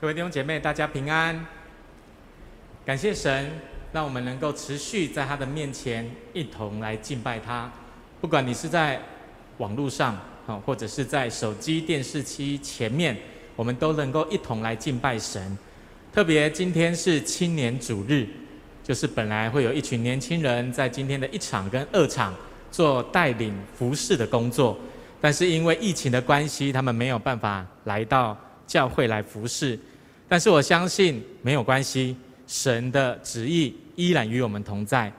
各位弟兄姐妹，大家平安。感谢神，让我们能够持续在他的面前一同来敬拜他。不管你是在网络上，啊，或者是在手机、电视机前面，我们都能够一同来敬拜神。特别今天是青年主日，就是本来会有一群年轻人在今天的一场跟二场做带领服饰的工作，但是因为疫情的关系，他们没有办法来到教会来服侍。但是我相信没有关系，神的旨意依然与我们同在。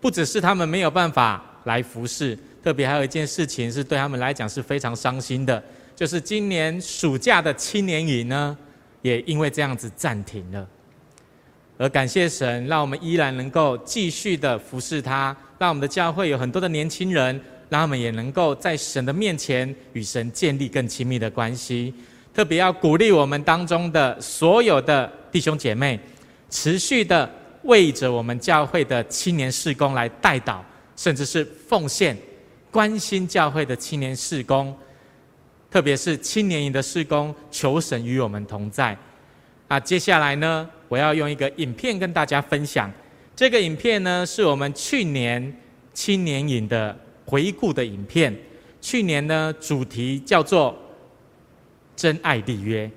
不只是他们没有办法来服侍，特别还有一件事情是对他们来讲是非常伤心的，就是今年暑假的青年营呢，也因为这样子暂停了。而感谢神，让我们依然能够继续的服侍他，让我们的教会有很多的年轻人，让他们也能够在神的面前与神建立更亲密的关系。特别要鼓励我们当中的所有的弟兄姐妹，持续的为着我们教会的青年事工来带导，甚至是奉献，关心教会的青年事工，特别是青年营的事工，求神与我们同在。啊，接下来呢，我要用一个影片跟大家分享。这个影片呢，是我们去年青年营的回顾的影片。去年呢，主题叫做。真爱立约，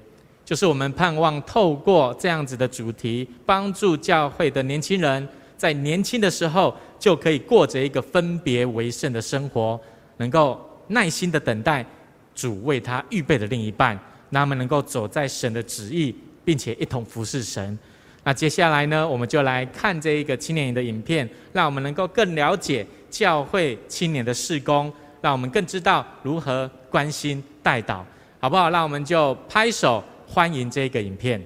就是我们盼望透过这样子的主题，帮助教会的年轻人在年轻的时候就可以过着一个分别为圣的生活，能够耐心的等待主为他预备的另一半，那么能够走在神的旨意，并且一同服侍神。那接下来呢，我们就来看这一个青年营的影片，让我们能够更了解教会青年的事工，让我们更知道如何关心代祷。好不好？那我们就拍手欢迎这个影片。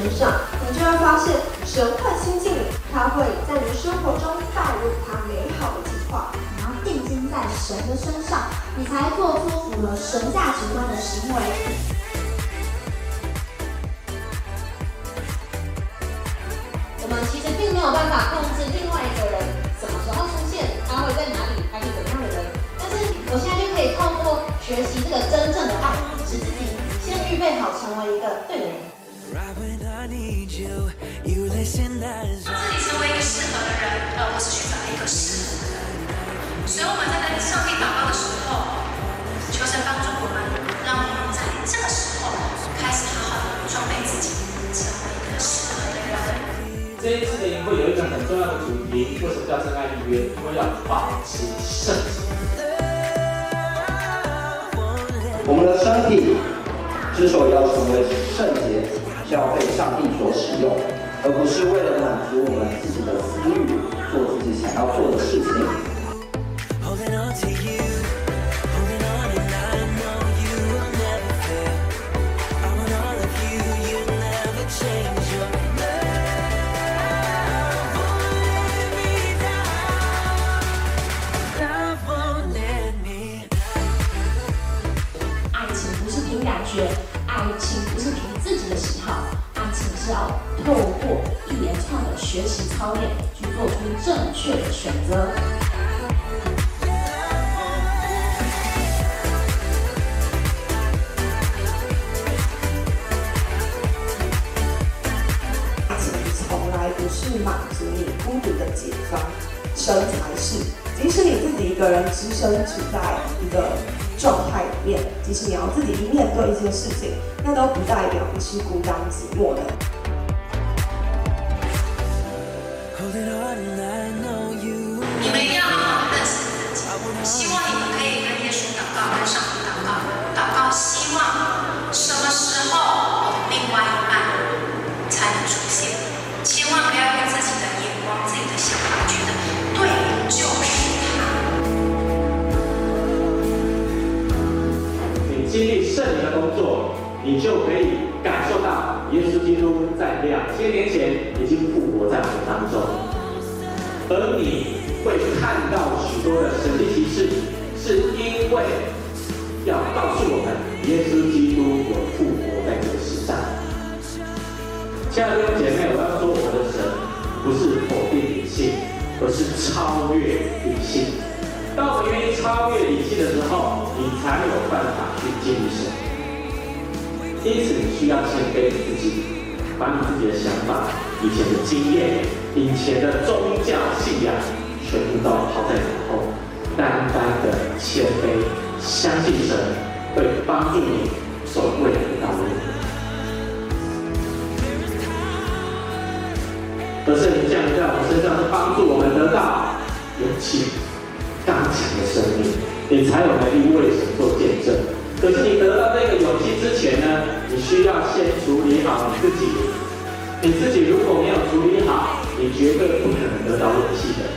身上，你就会发现神会亲近你，他会在你生活中带入他美好的计划。在神的身上，你才做出符合神价值观的行为。我们其实并没有办法控制另外一个人什么时候出现，他会在哪里，他是怎样的人。但是我现在就可以透过学习这个真正的爱，使自己先预备好成为一个对的人。让自己成为一个适合的人，而不是去找一个适合的。所以我们在跟上帝祷告的时候，求神帮助我们，让我们在这个时候开始好好的装备自己，成为一个适合的人。这一次的营会有一个很重要的主题，为什么叫真爱立约？因为要保持圣洁。我们的身体之所以要成为圣洁，要被上帝所使用，而不是为了满足我们自己的私欲，做自己想要做的事情。学习操练去做出正确的选择。爱情从来不是满足你孤独的解放身材是即使你自己一个人只身处在一个状态里面即使你要自己去面对一些事情那都不代表你是孤单寂寞的。你就可以感受到耶稣基督在两千年前已经复活在我们当中，而你。会看到许多的神迹奇事，是因为要告诉我们，耶稣基督有复活在这个世上。亲爱的弟兄姐妹，我要说，我的神不是否定理性，而是超越理性。当我们愿意超越理性的时候，你才有办法去经历神。因此，你需要谦卑你自己，把你自己的想法、以前的经验、以前的宗教信仰。全部都抛在脑后，单单的谦卑，相信神会帮助你走未来的道路。而圣灵降临在我们身上，是帮助我们得到勇气、刚强的生命，你才有能力为神做见证。可是你得到这个勇气之前呢，你需要先处理好你自己。你自己如果没有处理好，你绝对不可能得到勇气的。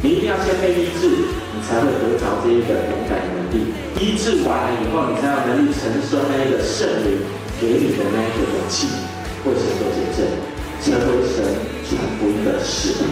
你一定要先被医治，你才会得着这一个勇敢的能力。医治完了以后，你才有能力承受那个圣灵给你的那一个勇气，为神做见证，成为神传福音的使徒。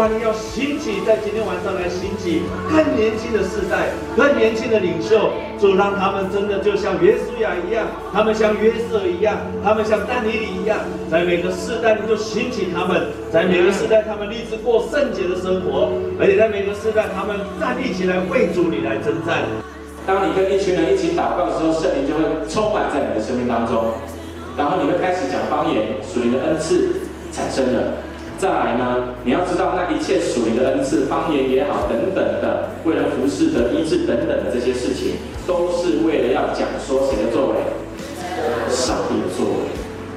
开。主啊，你要兴起，在今天晚上来兴起更年轻的世代，更年轻的领袖。主让他们真的就像约书亚一样，他们像约瑟一样，他们像丹尼里一样，在每个世代你就兴起他们，在每个世代他们立志过圣洁的生活，而且在每个世代他们站立起来为主你来征战。当你跟一群人一起祷告的时候，圣灵就会充满在你的生命当中，然后你会开始讲方言，属灵的恩赐产生了。再来呢，你要知道那一切属灵的恩赐，方言也好，等等的，为了服侍的医治等等的这些事情，都是为了要讲说谁的作为，上帝的作为。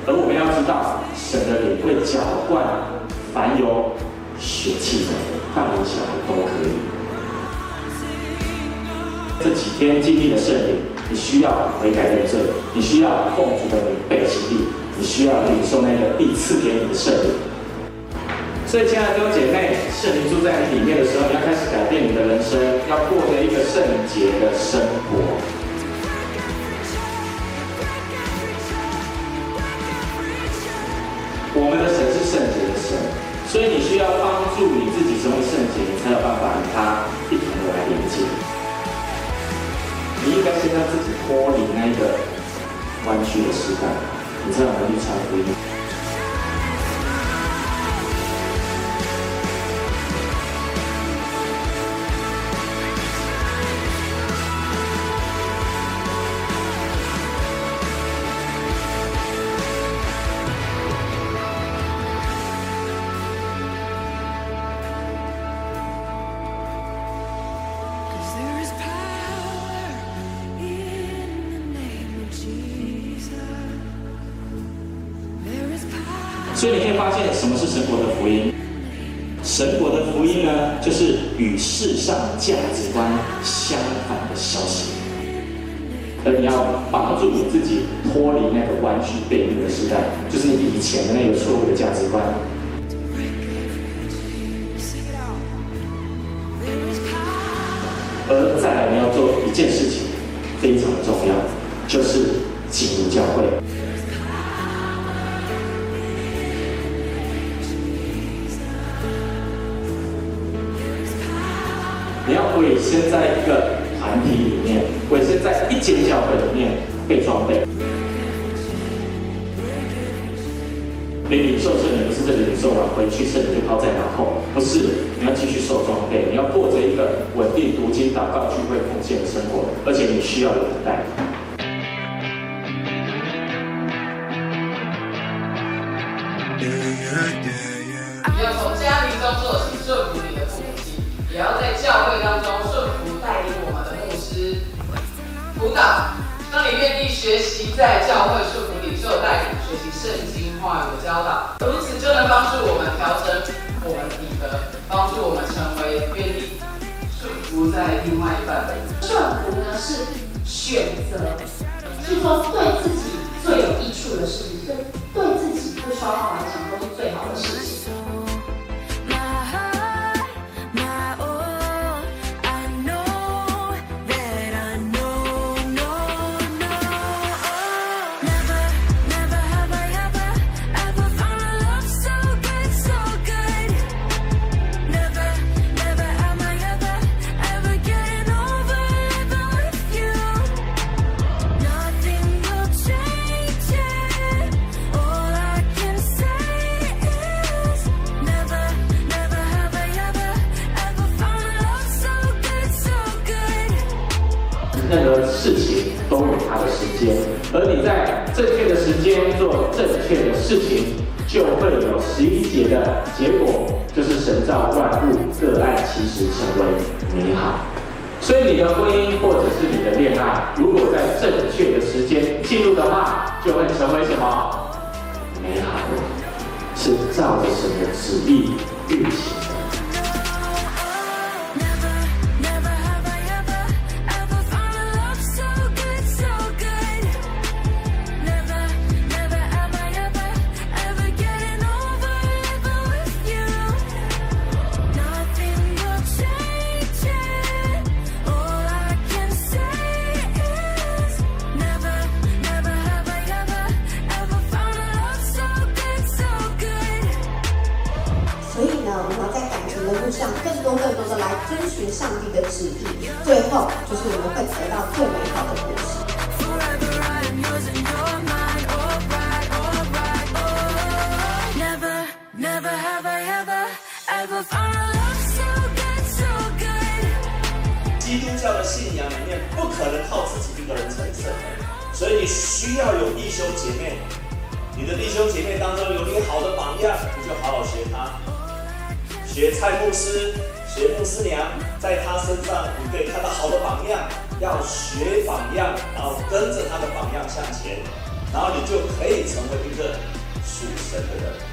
而我们要知道，神的灵会浇灌凡有血气的，大人小孩都可以。这几天经历的圣灵，你需要悔改认罪，你需要奉主的名背弃地，你需要领受那个地赐给你的圣灵。所以，亲爱的弟兄姐妹，圣灵住在你里面的时候，你要开始改变你的人生，要过着一个圣洁的生活。我们的神是圣洁的神，所以你需要帮助你自己成为圣洁，你才有办法与他一同的来连接。你应该先让自己脱离那一个弯曲的时代，你才有能力传福音。所以你可以发现，什么是神国的福音？神国的福音呢，就是与世上价值观相反的消息。而你要帮助你自己脱离那个弯曲悖逆的时代，就是你以前的那个错误的价值观。而再来你要做一件事情，不是，你要继续受装备，你要过着一个稳定读经、祷告、聚会、奉献的生活，而且你需要有人带。选择，是说对向更多更多的来遵循上帝的旨意，最后就是我们会得到最美好的果实。基督教的信仰里面不可能靠自己一个人成圣，所以你需要有弟兄姐妹。你的弟兄姐妹当中有你好的榜样，你就好好学他。学蔡牧师。学牧师娘，在他身上你可以看到好的榜样，要学榜样，然后跟着他的榜样向前，然后你就可以成为一个属神的人。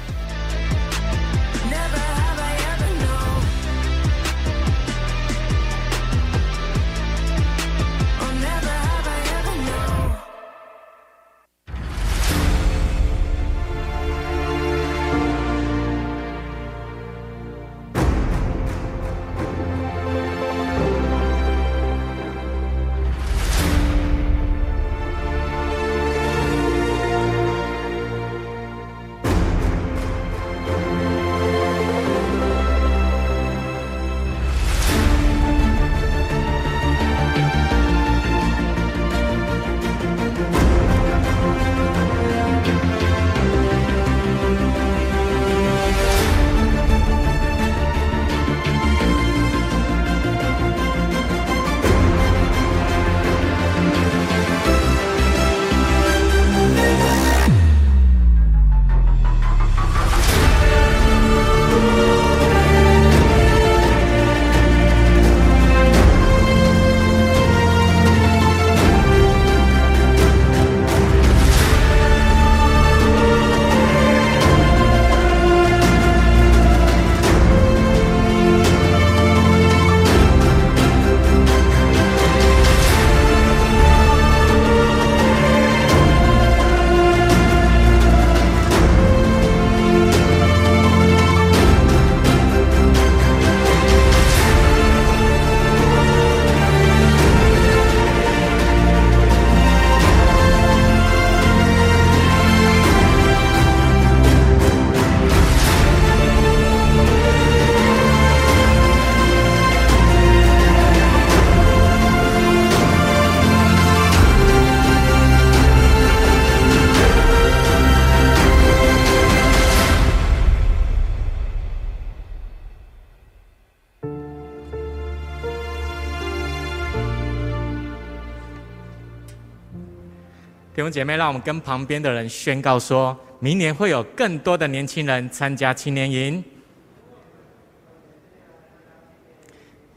姐妹，让我们跟旁边的人宣告说，明年会有更多的年轻人参加青年营。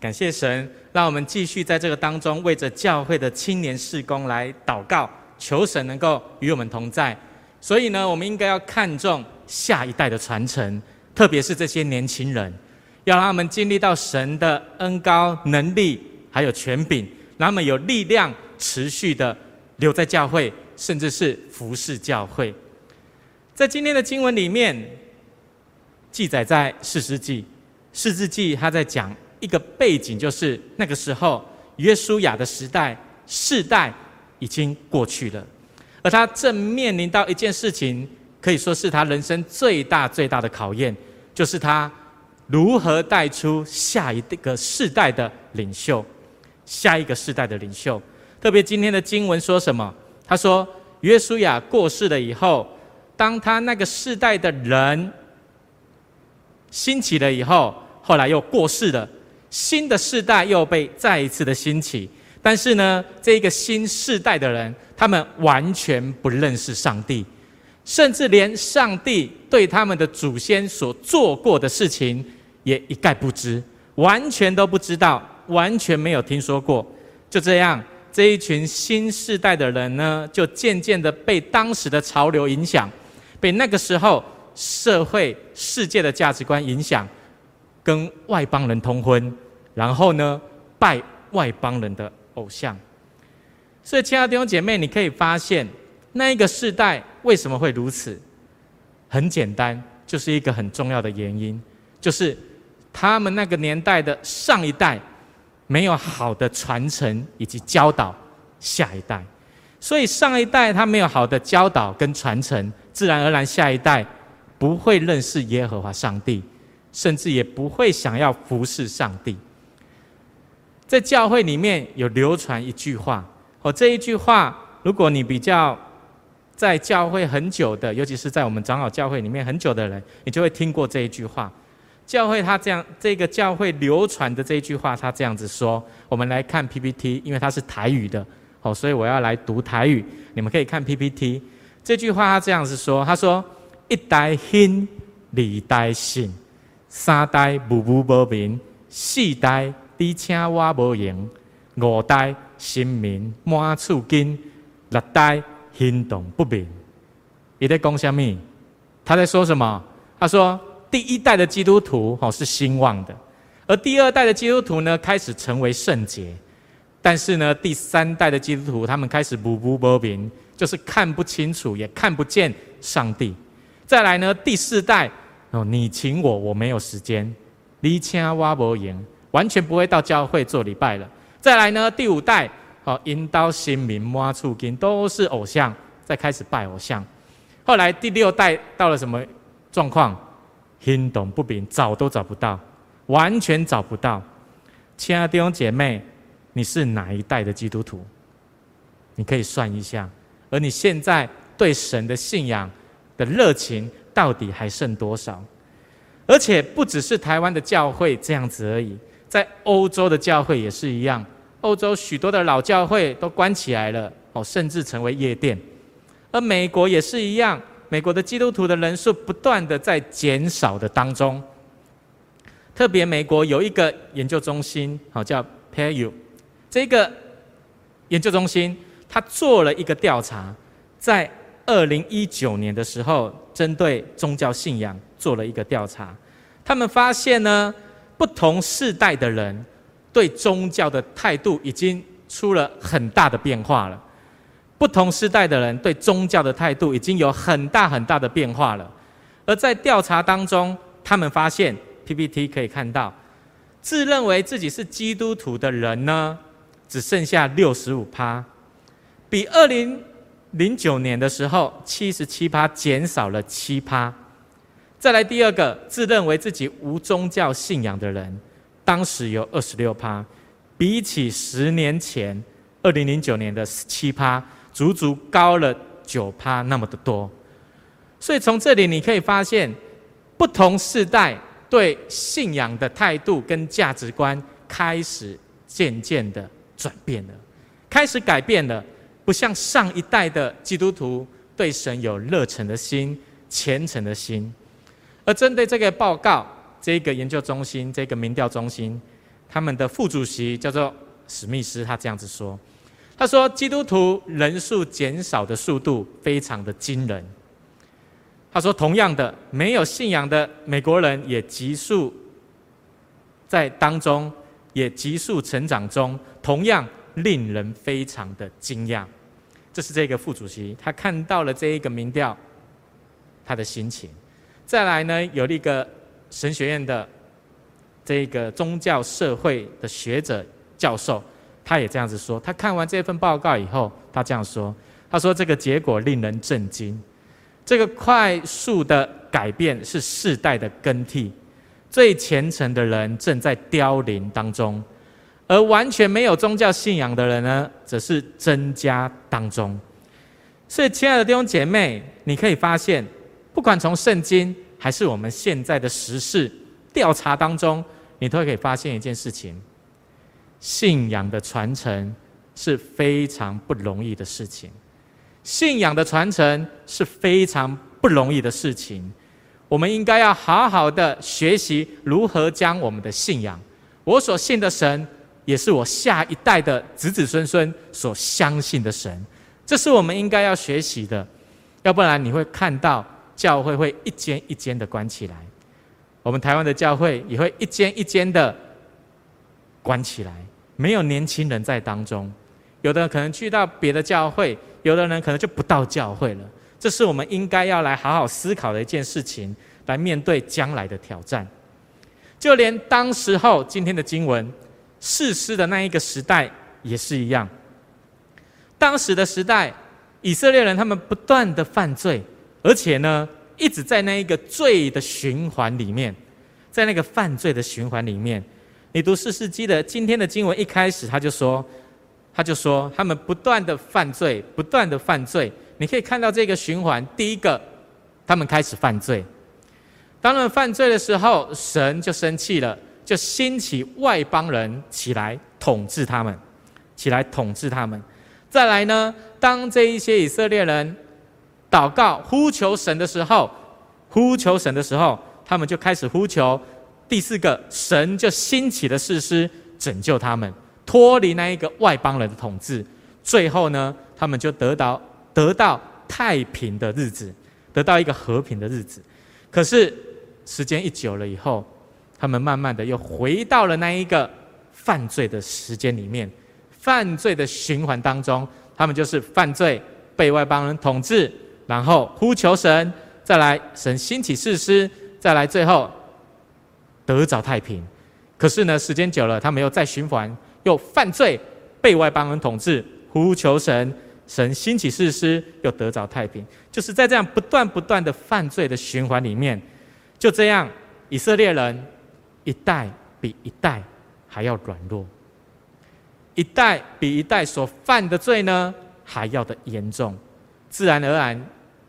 感谢神，让我们继续在这个当中，为着教会的青年事工来祷告，求神能够与我们同在。所以呢，我们应该要看重下一代的传承，特别是这些年轻人，要让他们经历到神的恩膏、能力，还有权柄，让他们有力量持续的留在教会，甚至是服侍教会。在今天的经文里面，记载在四世纪，四世纪他在讲一个背景，就是那个时候约书亚的时代世代已经过去了。而他正面临到一件事情，可以说是他人生最大最大的考验，就是他如何带出下一个世代的领袖，下一个世代的领袖。特别今天的经文说什么？他说，约书亚过世了以后，当他那个世代的人兴起了以后，后来又过世了，新的世代又被再一次的兴起。但是呢，这一个新世代的人，他们完全不认识上帝，甚至连上帝对他们的祖先所做过的事情也一概不知，完全都不知道，完全没有听说过。就这样，这一群新世代的人呢，就渐渐的被当时的潮流影响，被那个时候社会世界的价值观影响，跟外邦人通婚，然后呢，拜外邦人的偶像，所以亲爱的弟兄姐妹，你可以发现那一个世代为什么会如此？很简单，就是一个很重要的原因，就是他们那个年代的上一代没有好的传承以及教导下一代，所以上一代他没有好的教导跟传承，自然而然下一代不会认识耶和华上帝，甚至也不会想要服侍上帝。在教会里面有流传一句话，哦，这一句话，如果你比较在教会很久的，尤其是在我们长老教会里面很久的人，你就会听过这一句话。教会他这样，这个教会流传的这一句话，他这样子说。我们来看 PPT，因为它是台语的，哦，所以我要来读台语。你们可以看 PPT，这句话他这样子说，他说：一代兴，二代信，三代无无无明，四代。你请我无用，五代心明满处金，六代行动不明。你在讲什么？他在说什么？他说第一代的基督徒哦是兴旺的，而第二代的基督徒呢开始成为圣洁，但是呢第三代的基督徒他们开始不不不明，就是看不清楚也看不见上帝。再来呢第四代哦你请我我没有时间，你请我无用。完全不会到教会做礼拜了。再来呢，第五代，哦，引导新民挖出金，都是偶像，再开始拜偶像。后来第六代到了什么状况？行动不明，找都找不到，完全找不到。亲爱的弟兄姐妹，你是哪一代的基督徒？你可以算一下。而你现在对神的信仰的热情，到底还剩多少？而且不只是台湾的教会这样子而已。在欧洲的教会也是一样，欧洲许多的老教会都关起来了，哦，甚至成为夜店。而美国也是一样，美国的基督徒的人数不断的在减少的当中。特别美国有一个研究中心，好叫 Pew，这个研究中心，他做了一个调查，在二零一九年的时候，针对宗教信仰做了一个调查，他们发现呢。不同世代的人对宗教的态度已经出了很大的变化了。不同时代的人对宗教的态度已经有很大很大的变化了。而在调查当中，他们发现 PPT 可以看到，自认为自己是基督徒的人呢，只剩下六十五趴，比二零零九年的时候七十七趴减少了七趴。再来第二个，自认为自己无宗教信仰的人，当时有二十六趴，比起十年前二零零九年的七趴，足足高了九趴那么的多。所以从这里你可以发现，不同世代对信仰的态度跟价值观开始渐渐的转变了，开始改变了。不像上一代的基督徒对神有热忱的心、虔诚的心。而针对这个报告，这个研究中心、这个民调中心，他们的副主席叫做史密斯，他这样子说：“他说，基督徒人数减少的速度非常的惊人。他说，同样的，没有信仰的美国人也急速在当中，也急速成长中，同样令人非常的惊讶。这是这个副主席他看到了这一个民调，他的心情。再来呢，有一个。”神学院的这个宗教社会的学者教授，他也这样子说。他看完这份报告以后，他这样说：“他说这个结果令人震惊，这个快速的改变是世代的更替，最虔诚的人正在凋零当中，而完全没有宗教信仰的人呢，则是增加当中。所以，亲爱的弟兄姐妹，你可以发现，不管从圣经。”还是我们现在的时事调查当中，你都可以发现一件事情：信仰的传承是非常不容易的事情。信仰的传承是非常不容易的事情。我们应该要好好的学习如何将我们的信仰，我所信的神，也是我下一代的子子孙孙所相信的神。这是我们应该要学习的，要不然你会看到。教会会一间一间的关起来，我们台湾的教会也会一间一间的关起来，没有年轻人在当中，有的可能去到别的教会，有的人可能就不到教会了。这是我们应该要来好好思考的一件事情，来面对将来的挑战。就连当时候今天的经文，士师的那一个时代也是一样。当时的时代，以色列人他们不断的犯罪。而且呢，一直在那一个罪的循环里面，在那个犯罪的循环里面，你读士师记的今天的经文一开始他就说，他就说他们不断的犯罪，不断的犯罪。你可以看到这个循环，第一个，他们开始犯罪。当他们犯罪的时候，神就生气了，就兴起外邦人起来统治他们，起来统治他们。再来呢，当这一些以色列人。祷告呼求神的时候，呼求神的时候，他们就开始呼求。第四个，神就兴起了士师，拯救他们，脱离那一个外邦人的统治。最后呢，他们就得到得到太平的日子，得到一个和平的日子。可是时间一久了以后，他们慢慢的又回到了那一个犯罪的时间里面，犯罪的循环当中。他们就是犯罪，被外邦人统治。然后呼求神，再来神兴起士师，再来最后得着太平。可是呢，时间久了，他们又再循环，又犯罪，被外邦人统治，呼求神，神兴起士师，又得着太平。就是在这样不断不断的犯罪的循环里面，就这样，以色列人一代比一代还要软弱，一代比一代所犯的罪呢还要的严重。自然而然，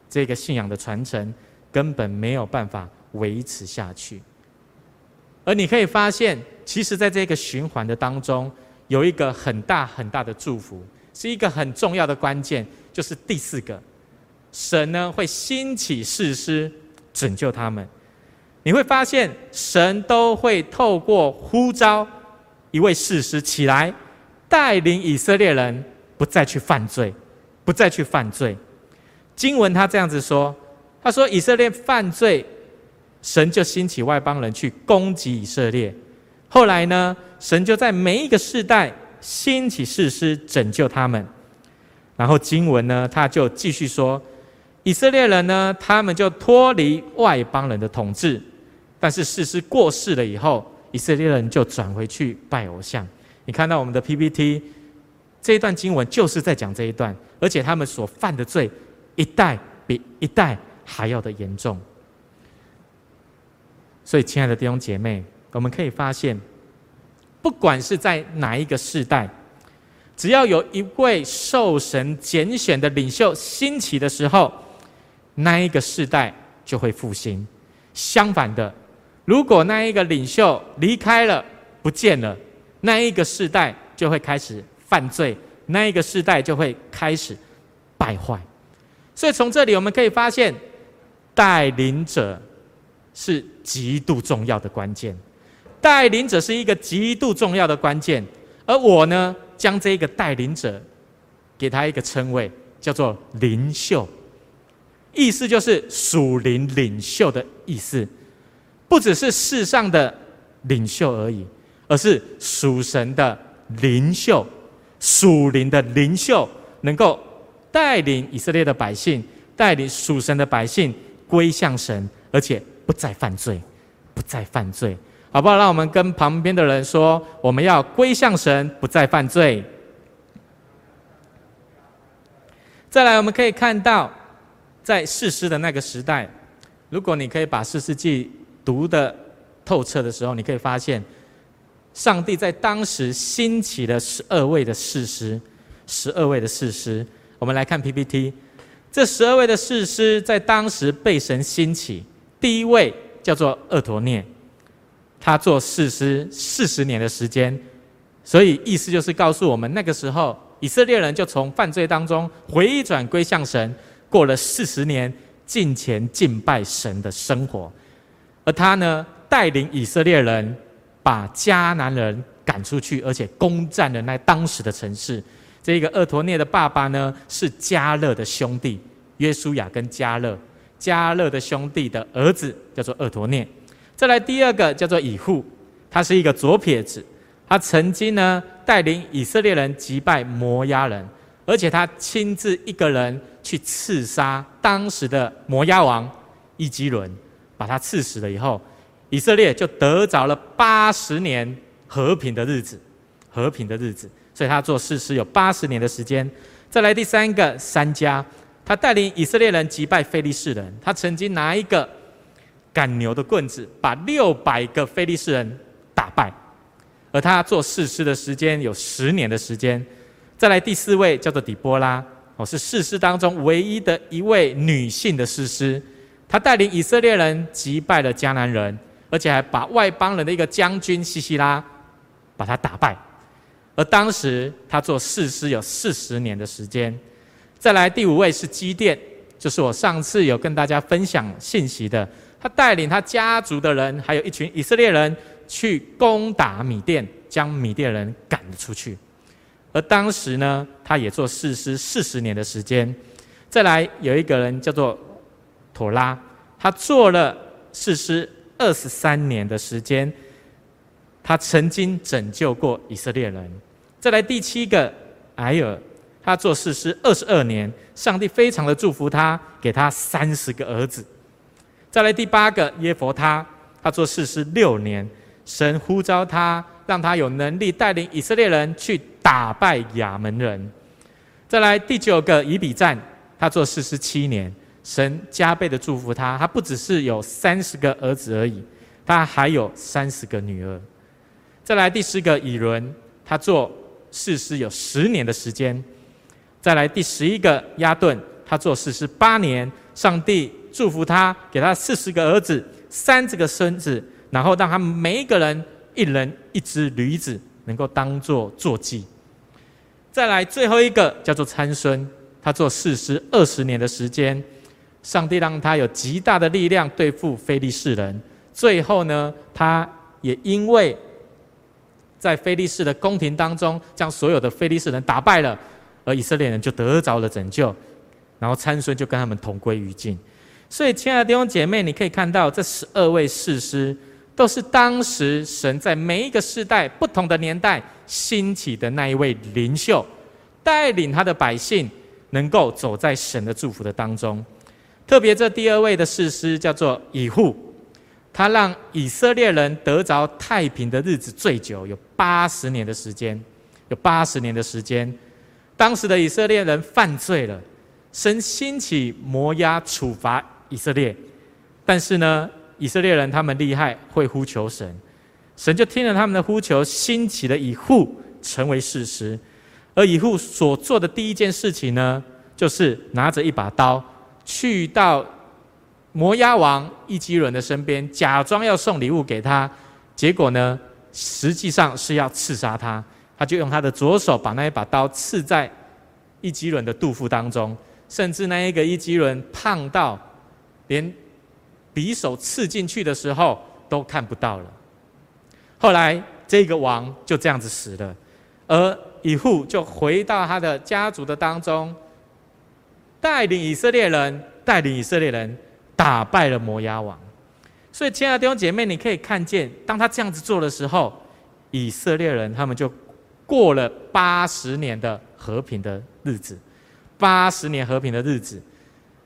这个信仰的传承根本没有办法维持下去。而你可以发现，其实在这个循环的当中，有一个很大很大的祝福，是一个很重要的关键，就是第四个，神呢会兴起士师拯救他们。你会发现，神都会透过呼召一位士师起来，带领以色列人不再去犯罪，不再去犯罪。经文他这样子说：“他说以色列犯罪，神就兴起外邦人去攻击以色列。后来呢，神就在每一个世代兴起士师拯救他们。然后经文呢，他就继续说，以色列人呢，他们就脱离外邦人的统治。但是士师过世了以后，以色列人就转回去拜偶像。你看到我们的 PPT 这一段经文就是在讲这一段，而且他们所犯的罪。”一代比一代还要的严重，所以亲爱的弟兄姐妹，我们可以发现，不管是在哪一个世代，只要有一位受神拣选的领袖兴起的时候，那一个世代就会复兴。相反的，如果那一个领袖离开了、不见了，那一个世代就会开始犯罪，那一个世代就会开始败坏。所以从这里我们可以发现，带领者是极度重要的关键。带领者是一个极度重要的关键，而我呢，将这一个带领者给他一个称谓，叫做领袖。意思就是属灵领袖的意思，不只是世上的领袖而已，而是属神的领袖，属灵的领袖，能够带领以色列的百姓，带领属神的百姓归向神，而且不再犯罪，不再犯罪，好不好？让我们跟旁边的人说，我们要归向神，不再犯罪。再来，我们可以看到。在士师的那个时代，如果你可以把士师记读得透彻的时候，你可以发现，上帝在当时兴起了十二位的士师，十二位的士师。我们来看 PPT，这十二位的士师在当时被神兴起。第一位叫做厄陀聂，他做士师四十年的时间，所以意思就是告诉我们，那个时候以色列人就从犯罪当中回转归向神。过了四十年敬虔敬拜神的生活，而他呢，带领以色列人把迦南人赶出去，而且攻占了那当时的城市。这个厄陀聂的爸爸呢，是迦勒的兄弟约书亚跟迦勒，加勒的兄弟的儿子叫做厄陀聂。再来第二个叫做以户，他是一个左撇子，他曾经呢带领以色列人击败摩押人，而且他亲自一个人。去刺杀当时的摩押王伊基伦，把他刺死了以后，以色列就得着了八十年和平的日子，和平的日子。所以他做士师有八十年的时间。再来第三个三迦，他带领以色列人击败非利士人，他曾经拿一个赶牛的棍子，把六百个非利士人打败。而他做士师的时间有十年的时间。再来第四位叫做底波拉。哦，是士师当中唯一的一位女性的士师，她带领以色列人击败了迦南人，而且还把外邦人的一个将军西西拉把他打败。而当时他做士师有四十年的时间。再来第五位是基甸，就是我上次有跟大家分享信息的，他带领他家族的人，还有一群以色列人去攻打米甸，将米甸人赶了出去。而当时呢，他也做士师四十年的时间。再来有一个人叫做妥拉，他做了士师二十三年的时间。他曾经拯救过以色列人。再来第七个埃尔，他做士师二十二年，上帝非常的祝福他，给他三十个儿子。再来第八个耶弗他，他做士师六年，神呼召他，让他有能力带领以色列人去。打败亚门人，再来第九个以比赞，他做士师七年，神加倍的祝福他，他不只是有三十个儿子而已，他还有三十个女儿。再来第十个以伦，他做士师有十年的时间。再来第十一个押顿，他做士师八年，上帝祝福他，给他四十个儿子，三十个孙子，然后让他们每一个人一人一只驴子，能够当做坐骑。再来最后一个叫做参孙，他做士师二十年的时间，上帝让他有极大的力量对付非利士人。最后呢，他也因为在非利士的宫廷当中，将所有的非利士人打败了，而以色列人就得着了拯救。然后参孙就跟他们同归于尽。所以，亲爱的弟兄姐妹，你可以看到这十二位士师，都是当时神在每一个世代、不同的年代。兴起的那一位领袖，带领他的百姓能够走在神的祝福的当中。特别这第二位的士师叫做以户，他让以色列人得着太平的日子最久，有八十年的时间，有八十年的时间。当时的以色列人犯罪了，神兴起摩押处罚以色列，但是呢，以色列人他们厉害，会呼求神。神就听了他们的呼求，兴起了以户成为事实。而以户所做的第一件事情呢，就是拿着一把刀，去到摩押王伊基伦的身边，假装要送礼物给他。结果呢，实际上是要刺杀他。他就用他的左手把那一把刀刺在伊基伦的肚腹当中，甚至那一个伊基伦胖到连匕首刺进去的时候都看不到了。后来这个王就这样子死了，而以户就回到他的家族的当中，带领以色列人，带领以色列人打败了摩押王。所以，亲爱的弟兄姐妹，你可以看见，当他这样子做的时候，以色列人他们就过了八十年的和平的日子。八十年和平的日子，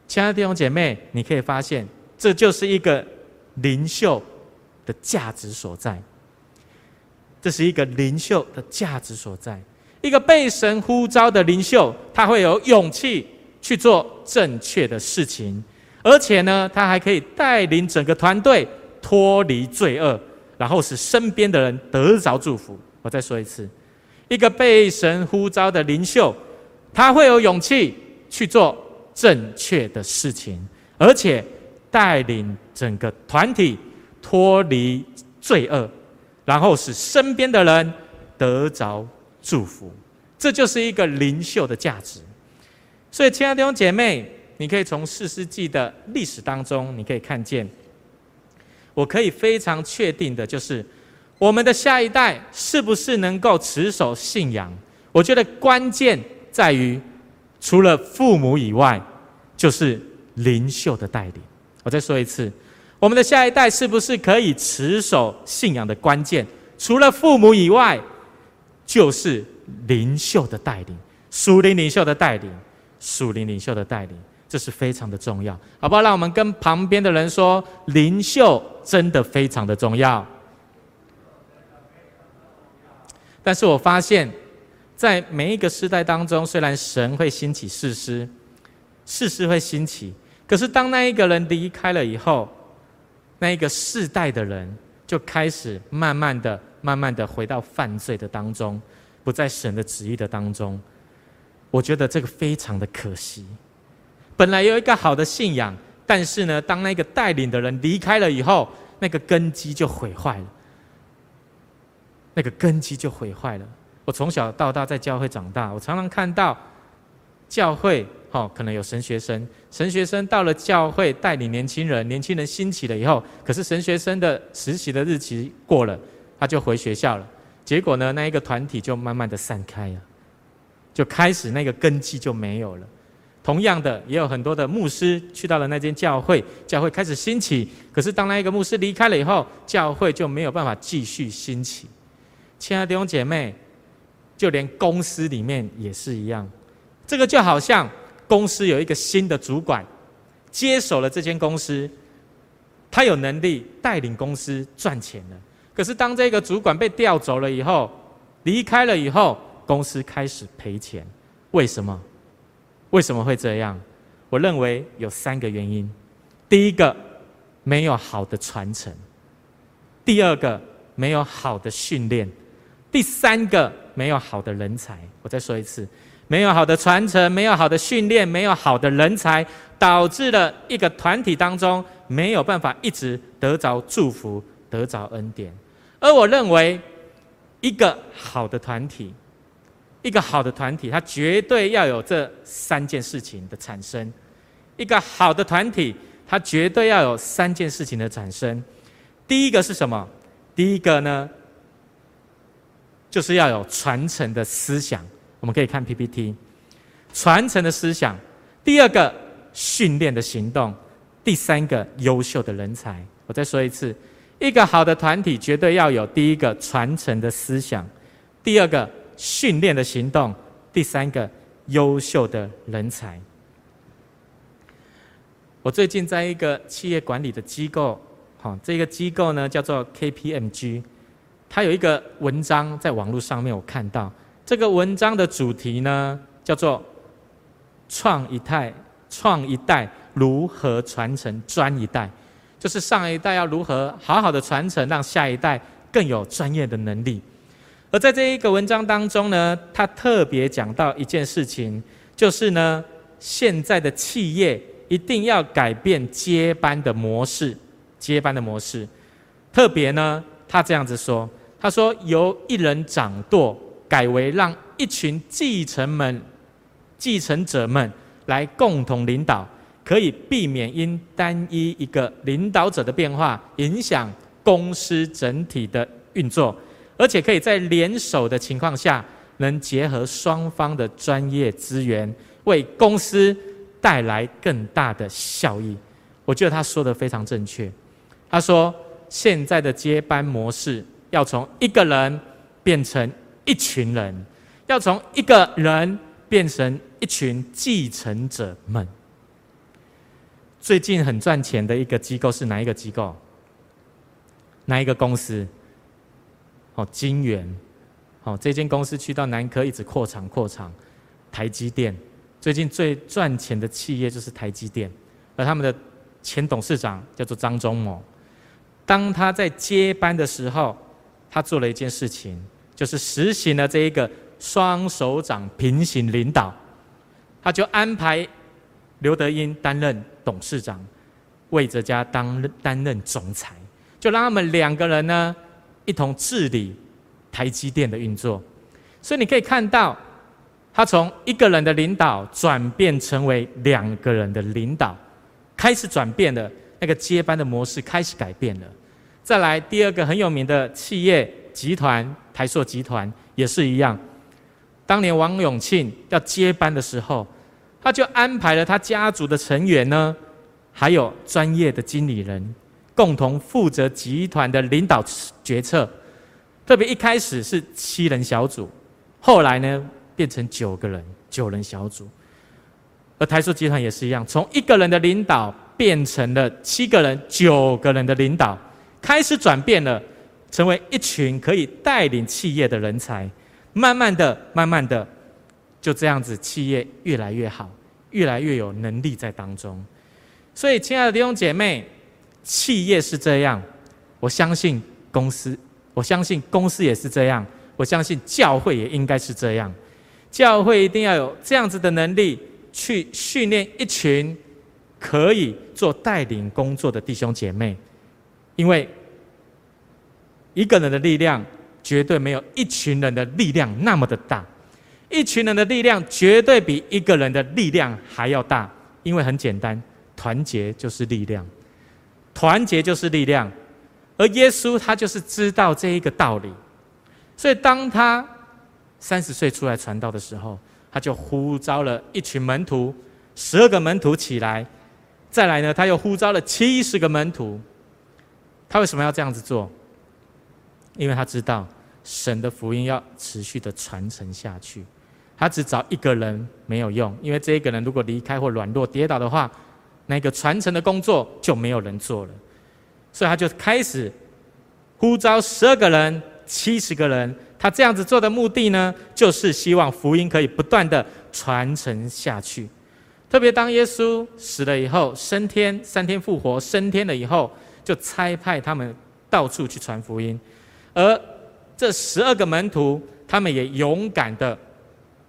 亲爱的弟兄姐妹，你可以发现，这就是一个领袖的价值所在。这是一个领袖的价值所在。一个被神呼召的领袖，他会有勇气去做正确的事情。而且呢，他还可以带领整个团队脱离罪恶，然后使身边的人得着祝福。我再说一次，一个被神呼召的领袖，他会有勇气去做正确的事情，而且带领整个团体脱离罪恶，然后使身边的人得着祝福。这就是一个领袖的价值。所以，亲爱的弟兄姐妹。你可以从四世纪的历史当中，你可以看见，我可以非常确定的就是，我们的下一代是不是能够持守信仰？我觉得关键在于，除了父母以外，就是领袖的带领。我再说一次，我们的下一代是不是可以持守信仰的关键？除了父母以外，就是领袖的带领，属灵领袖的带领，属灵领袖的带领。这是非常的重要，好不好？让我们跟旁边的人说，领袖真的非常的重要。但是我发现，在每一个时代当中，虽然神会兴起士师，士师会兴起，可是当那一个人离开了以后，那一个世代的人就开始慢慢的、慢慢的回到犯罪的当中，不在神的旨意的当中。我觉得这个非常的可惜。本来有一个好的信仰，但是呢，当那个带领的人离开了以后，那个根基就毁坏了。那个根基就毁坏了。我从小到大在教会长大，我常常看到教会，哦，可能有神学生，神学生到了教会带领年轻人，年轻人兴起了以后，可是神学生的实习的日期过了，他就回学校了。结果呢，那一个团体就慢慢的散开了，就开始那个根基就没有了。同样的，也有很多的牧师去到了那间教会，教会开始兴起。可是当那一个牧师离开了以后，教会就没有办法继续兴起。亲爱的弟兄姐妹，就连公司里面也是一样。这个就好像公司有一个新的主管接手了这间公司，他有能力带领公司赚钱了。可是当这个主管被调走了以后，离开了以后，公司开始赔钱。为什么？为什么会这样？我认为有三个原因。第一个，没有好的传承；第二个，没有好的训练；第三个，没有好的人才。我再说一次：没有好的传承，没有好的训练，没有好的人才，导致了一个团体当中没有办法一直得着祝福、得着恩典。而我认为，一个好的团体。一个好的团体，它绝对要有这三件事情的产生。一个好的团体，它绝对要有三件事情的产生。第一个是什么？第一个呢，就是要有传承的思想。我们可以看 PPT，传承的思想。第二个，训练的行动。第三个，优秀的人才。我再说一次，一个好的团体绝对要有第一个传承的思想，第二个。训练的行动，第三个，优秀的人才。我最近在一个企业管理的机构，好，这个机构呢叫做 KPMG，他有一个文章在网络上面我看到，这个文章的主题呢叫做“创一代，创一代如何传承专一代”，就是上一代要如何好好的传承，让下一代更有专业的能力。而在这一个文章当中呢，他特别讲到一件事情，就是呢，现在的企业一定要改变接班的模式，接班的模式。特别呢，他这样子说，他说由一人掌舵改为让一群继承们、继承者们来共同领导，可以避免因单一一个领导者的变化影响公司整体的运作，而且可以在联手的情况下，能结合双方的专业资源，为公司带来更大的效益。我觉得他说的非常正确。他说，现在的接班模式要从一个人变成一群人，要从一个人变成一群继承者们。最近很赚钱的一个机构是哪一个机构？哪一个公司？哦，金圆。哦，这间公司去到南科一直扩厂扩厂。台积电最近最赚钱的企业就是台积电，而他们的前董事长叫做张忠谋。当他在接班的时候，他做了一件事情，就是实行了这一个双手掌平行领导，他就安排刘德英担任董事长，魏哲家当担任总裁，就让他们两个人呢一同治理台积电的运作。所以你可以看到，他从一个人的领导转变成为两个人的领导，开始转变了，那个接班的模式开始改变了。再来第二个很有名的企业集团台塑集团也是一样，当年王永庆要接班的时候。他就安排了他家族的成员呢，还有专业的经理人，共同负责集团的领导决策。特别一开始是七人小组，后来呢变成九个人，九人小组。而台塑集团也是一样，从一个人的领导变成了七个人、九个人的领导，开始转变了，成为一群可以带领企业的人才。慢慢的，慢慢的。就这样子，企业越来越好，越来越有能力在当中。所以，亲爱的弟兄姐妹，企业是这样，我相信公司，我相信公司也是这样，我相信教会也应该是这样。教会一定要有这样子的能力，去训练一群可以做带领工作的弟兄姐妹，因为一个人的力量绝对没有一群人的力量那么的大。一群人的力量绝对比一个人的力量还要大，因为很简单，团结就是力量，团结就是力量。而耶稣他就是知道这一个道理，所以当他三十岁出来传道的时候，他就呼召了一群门徒，十二个门徒起来，再来呢，他又呼召了七十个门徒。他为什么要这样子做？因为他知道神的福音要持续的传承下去。他只找一个人没有用，因为这一个人如果离开或软弱跌倒的话，那个传承的工作就没有人做了。所以他就开始呼召十二个人、七十个人。他这样子做的目的呢，就是希望福音可以不断的传承下去。特别当耶稣死了以后，升天，三天复活，升天了以后，就差派他们到处去传福音。而这十二个门徒，他们也勇敢的。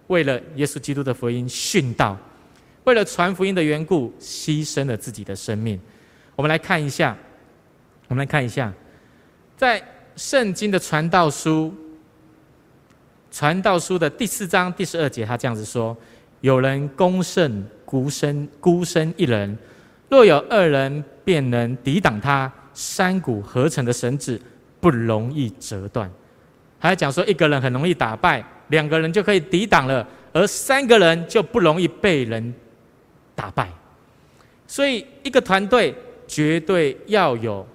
为了耶稣基督的福音殉道，为了传福音的缘故，牺牲了自己的生命。我们来看一下，我们来看一下，在圣经的传道书，传道书的第四章第十二节，他这样子说：“有人攻胜孤身孤身一人，若有二人，便能抵挡他。三股合成的绳子不容易折断。”还讲说，一个人很容易打败。两个人就可以抵挡了，而三个人就不容易被人打败。所以，一个团队绝对要有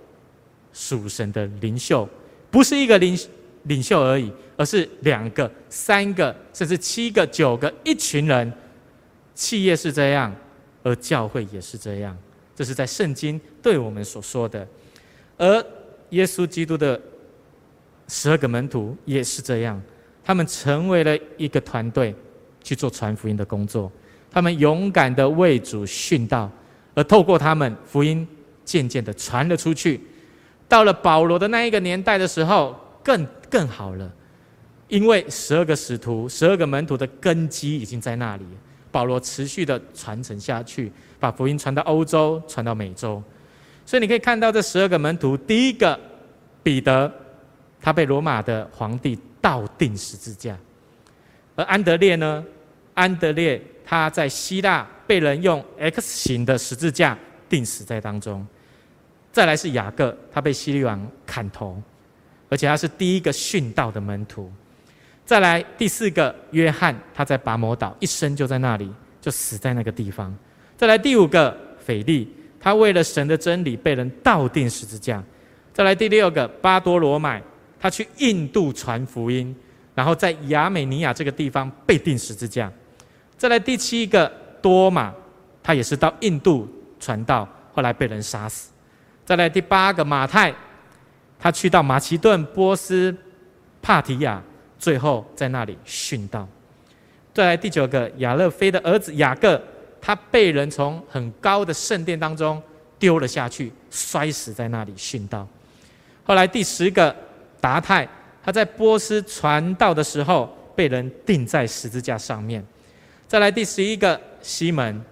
属神的领袖，不是一个领领袖而已，而是两个、三个，甚至七个、九个，一群人。企业是这样，而教会也是这样。这是在圣经对我们所说的，而耶稣基督的十二个门徒也是这样。他们成为了一个团队，去做传福音的工作。他们勇敢的为主殉道，而透过他们，福音渐渐的传了出去。到了保罗的那一个年代的时候，更更好了，因为十二个使徒、十二个门徒的根基已经在那里。保罗持续的传承下去，把福音传到欧洲，传到美洲。所以你可以看到这十二个门徒，第一个彼得，他被罗马的皇帝。倒定十字架，而安德烈呢？安德烈他在希腊被人用 X 型的十字架钉死在当中。再来是雅各，他被希律王砍头，而且他是第一个殉道的门徒。再来第四个约翰，他在拔摩岛一生就在那里，就死在那个地方。再来第五个腓力，他为了神的真理被人倒钉十字架。再来第六个巴多罗买，他去印度传福音，然后在亚美尼亚这个地方被钉十字架。再来第七个多马，他也是到印度传道，后来被人杀死。再来第八个马太，他去到马其顿、波斯、帕提亚，最后在那里殉道。再来第九个亚勒菲的儿子雅各，他被人从很高的圣殿当中丢了下去，摔死在那里殉道。后来第十个达太，他在波斯传道的时候被人钉在十字架上面。再来第十一个西门，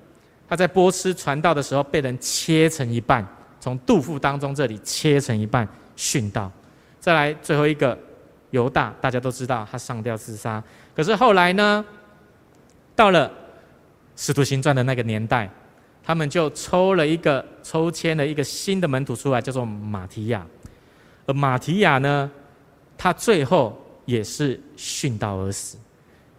他在波斯传道的时候被人切成一半，从肚腹当中这里切成一半殉道。再来最后一个犹大，大家都知道他上吊自杀。可是后来呢，到了使徒行传的那个年代，他们就抽了一个抽签了一个新的门徒出来，叫做马提亚。而马提亚呢，他最后也是殉道而死。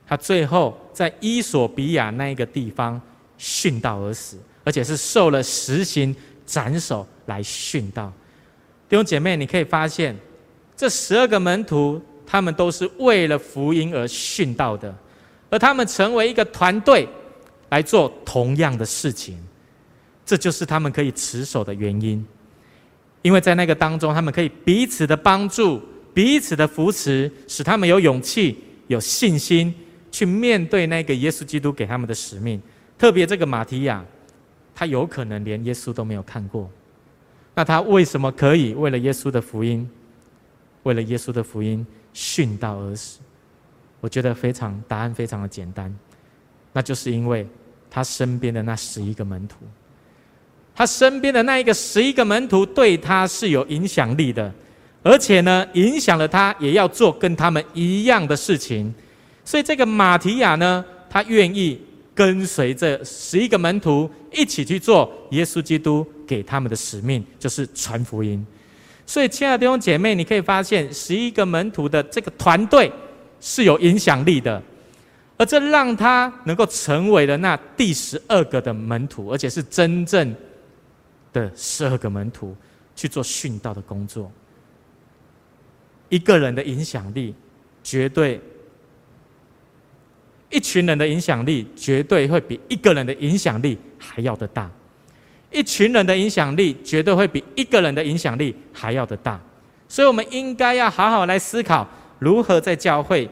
他最后在伊索比亚那一个地方殉道而死，而且是受了实刑斩首来殉道。弟兄姐妹，你可以发现，这十二个门徒，他们都是为了福音而殉道的，而他们成为一个团队来做同样的事情，这就是他们可以持守的原因。因为在那个当中，他们可以彼此的帮助、彼此的扶持，使他们有勇气、有信心。去面对那个耶稣基督给他们的使命，特别这个马提亚，他有可能连耶稣都没有看过，那他为什么可以为了耶稣的福音，为了耶稣的福音殉道而死？我觉得非常答案非常的简单，那就是因为他身边的那十一个门徒，他身边的那一个十一个门徒对他是有影响力的，而且呢，影响了他也要做跟他们一样的事情。所以这个马提亚呢，他愿意跟随这十一个门徒一起去做耶稣基督给他们的使命，就是传福音。所以，亲爱的弟兄姐妹，你可以发现十一个门徒的这个团队是有影响力的，而这让他能够成为了那第十二个的门徒，而且是真正的十二个门徒去做殉道的工作。一个人的影响力绝对。一群人的影响力绝对会比一个人的影响力还要的大，一群人的影响力绝对会比一个人的影响力还要的大，所以我们应该要好好来思考，如何在教会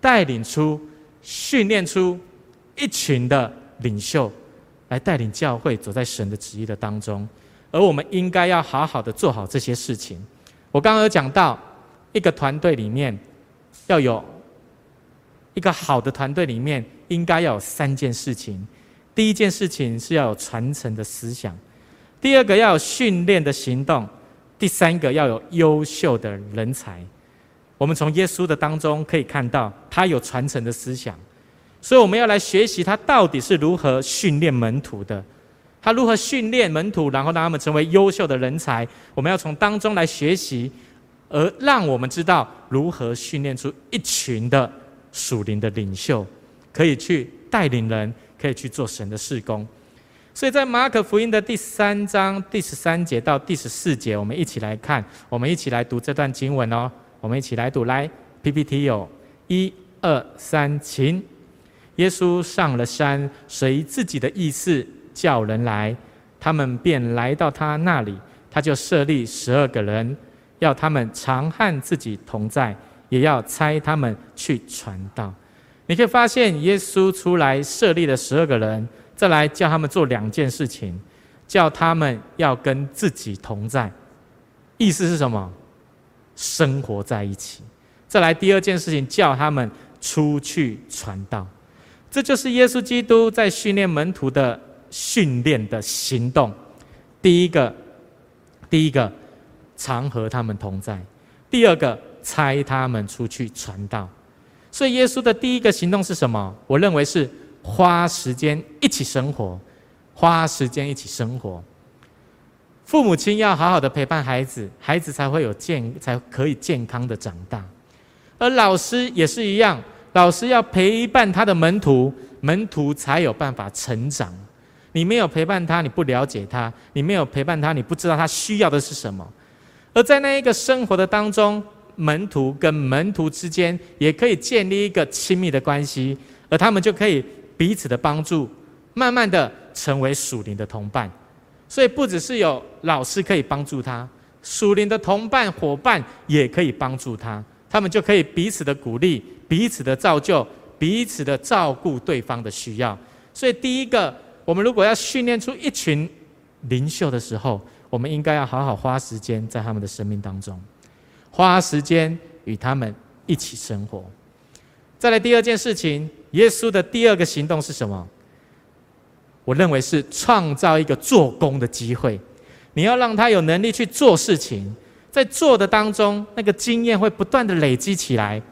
带领出、训练出一群的领袖，来带领教会走在神的旨意的当中，而我们应该要好好的做好这些事情。我刚刚有讲到，一个团队里面要有。一个好的团队里面应该要有三件事情：第一件事情是要有传承的思想；第二个要有训练的行动；第三个要有优秀的人才。我们从耶稣的当中可以看到，他有传承的思想，所以我们要来学习他到底是如何训练门徒的。他如何训练门徒，然后让他们成为优秀的人才？我们要从当中来学习，而让我们知道如何训练出一群的。属灵的领袖可以去带领人，可以去做神的事工。所以在马可福音的第三章第十三节到第十四节，我们一起来看，我们一起来读这段经文哦。我们一起来读，来 PPT 有一二三，请。耶稣上了山，随自己的意思叫人来，他们便来到他那里，他就设立十二个人，要他们常和自己同在。也要差他们去传道。你可以发现，耶稣出来设立了十二个人，再来叫他们做两件事情，叫他们要跟自己同在。意思是什么？生活在一起。再来第二件事情，叫他们出去传道。这就是耶稣基督在训练门徒的训练的行动。第一个，第一个，常和他们同在；第二个。差他们出去传道，所以耶稣的第一个行动是什么？我认为是花时间一起生活，花时间一起生活。父母亲要好好的陪伴孩子，孩子才会有健，才可以健康的长大。而老师也是一样，老师要陪伴他的门徒，门徒才有办法成长。你没有陪伴他，你不了解他；你没有陪伴他，你不知道他需要的是什么。而在那一个生活的当中，门徒跟门徒之间也可以建立一个亲密的关系，而他们就可以彼此的帮助，慢慢的成为属灵的同伴。所以不只是有老师可以帮助他，属灵的同伴伙伴也可以帮助他，他们就可以彼此的鼓励、彼此的造就、彼此的照顾对方的需要。所以第一个，我们如果要训练出一群领袖的时候，我们应该要好好花时间在他们的生命当中。花时间与他们一起生活。再来第二件事情，耶稣的第二个行动是什么？我认为是创造一个做工的机会。你要让他有能力去做事情，在做的当中，那个经验会不断的累积起来，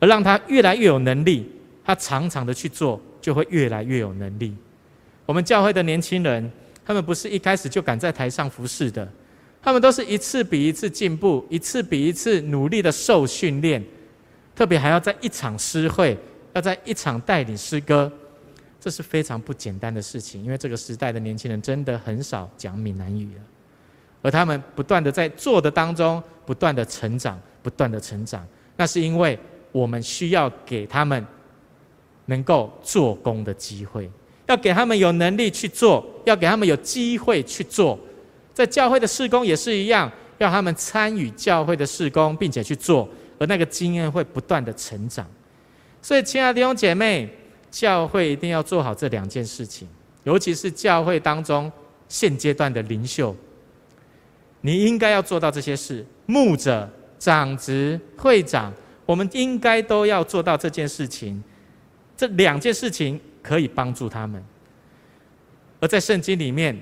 而让他越来越有能力。他常常的去做，就会越来越有能力。我们教会的年轻人，他们不是一开始就敢在台上服侍的。他们都是一次比一次进步，一次比一次努力的受训练，特别还要在一场诗会，要在一场带领诗歌，这是非常不简单的事情。因为这个时代的年轻人真的很少讲闽南语了，而他们不断的在做的当中，不断的成长，不断的成长，那是因为我们需要给他们能够做工的机会，要给他们有能力去做，要给他们有机会去做。在教会的事工也是一样，让他们参与教会的事工，并且去做，而那个经验会不断的成长。所以，亲爱的弟兄姐妹，教会一定要做好这两件事情，尤其是教会当中现阶段的领袖，你应该要做到这些事。牧者、长执、会长，我们应该都要做到这件事情。这两件事情可以帮助他们，而在圣经里面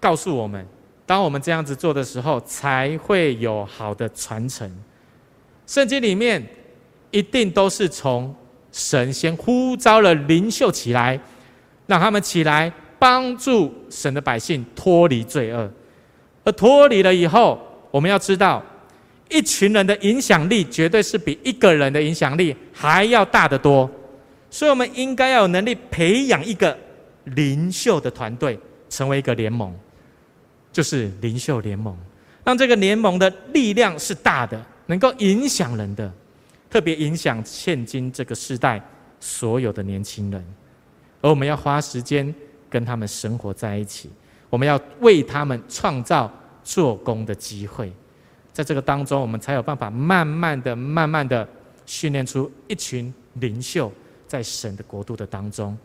告诉我们。当我们这样子做的时候，才会有好的传承。圣经里面一定都是从神先呼召了领袖起来，让他们起来帮助神的百姓脱离罪恶。而脱离了以后，我们要知道，一群人的影响力绝对是比一个人的影响力还要大得多。所以，我们应该要有能力培养一个领袖的团队，成为一个联盟。就是领袖联盟，让这个联盟的力量是大的，能够影响人的，特别影响现今这个时代所有的年轻人。而我们要花时间跟他们生活在一起，我们要为他们创造做工的机会，在这个当中，我们才有办法慢慢的、慢慢的训练出一群领袖在神的国度的当中。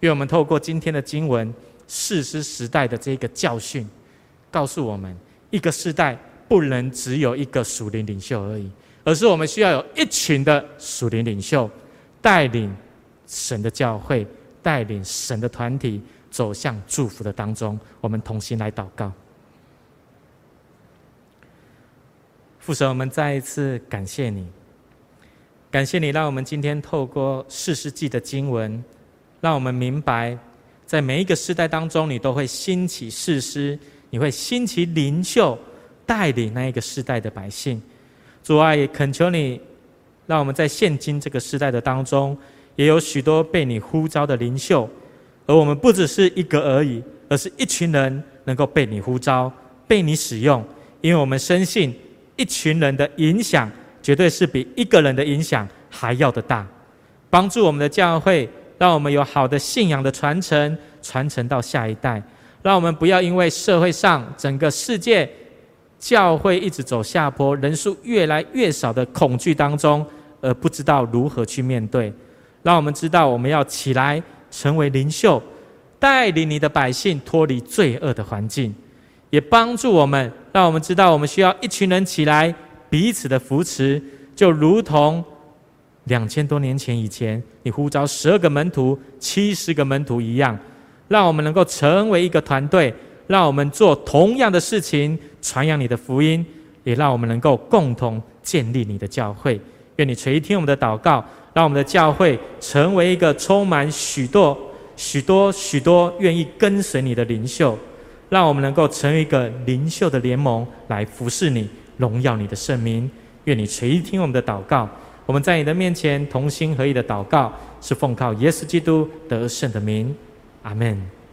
因为我们透过今天的经文，士师时代的这个教训。告诉我们，一个时代不能只有一个属灵领袖而已，而是我们需要有一群的属灵领袖，带领神的教会，带领神的团体走向祝福的当中。我们同心来祷告。父神，我们再一次感谢你，感谢你让我们今天透过四世纪的经文，让我们明白，在每一个世代当中，你都会兴起士师。你会兴起领袖，带领那一个世代的百姓。主啊，也恳求你，让我们在现今这个时代的当中，也有许多被你呼召的领袖，而我们不只是一个而已，而是一群人能够被你呼召、被你使用。因为我们深信，一群人的影响绝对是比一个人的影响还要的大。帮助我们的教会，让我们有好的信仰的传承，传承到下一代。让我们不要因为社会上整个世界教会一直走下坡，人数越来越少的恐惧当中，而不知道如何去面对。让我们知道，我们要起来成为领袖，带领你的百姓脱离罪恶的环境，也帮助我们，让我们知道我们需要一群人起来，彼此的扶持，就如同两千多年前以前，你呼召十二个门徒、七十个门徒一样。让我们能够成为一个团队，让我们做同样的事情，传扬你的福音，也让我们能够共同建立你的教会。愿你垂听我们的祷告，让我们的教会成为一个充满许多、许多、许多愿意跟随你的领袖，让我们能够成为一个领袖的联盟，来服侍你，荣耀你的圣名。愿你垂听我们的祷告。我们在你的面前同心合意的祷告，是奉靠耶稣基督得胜的名。阿门。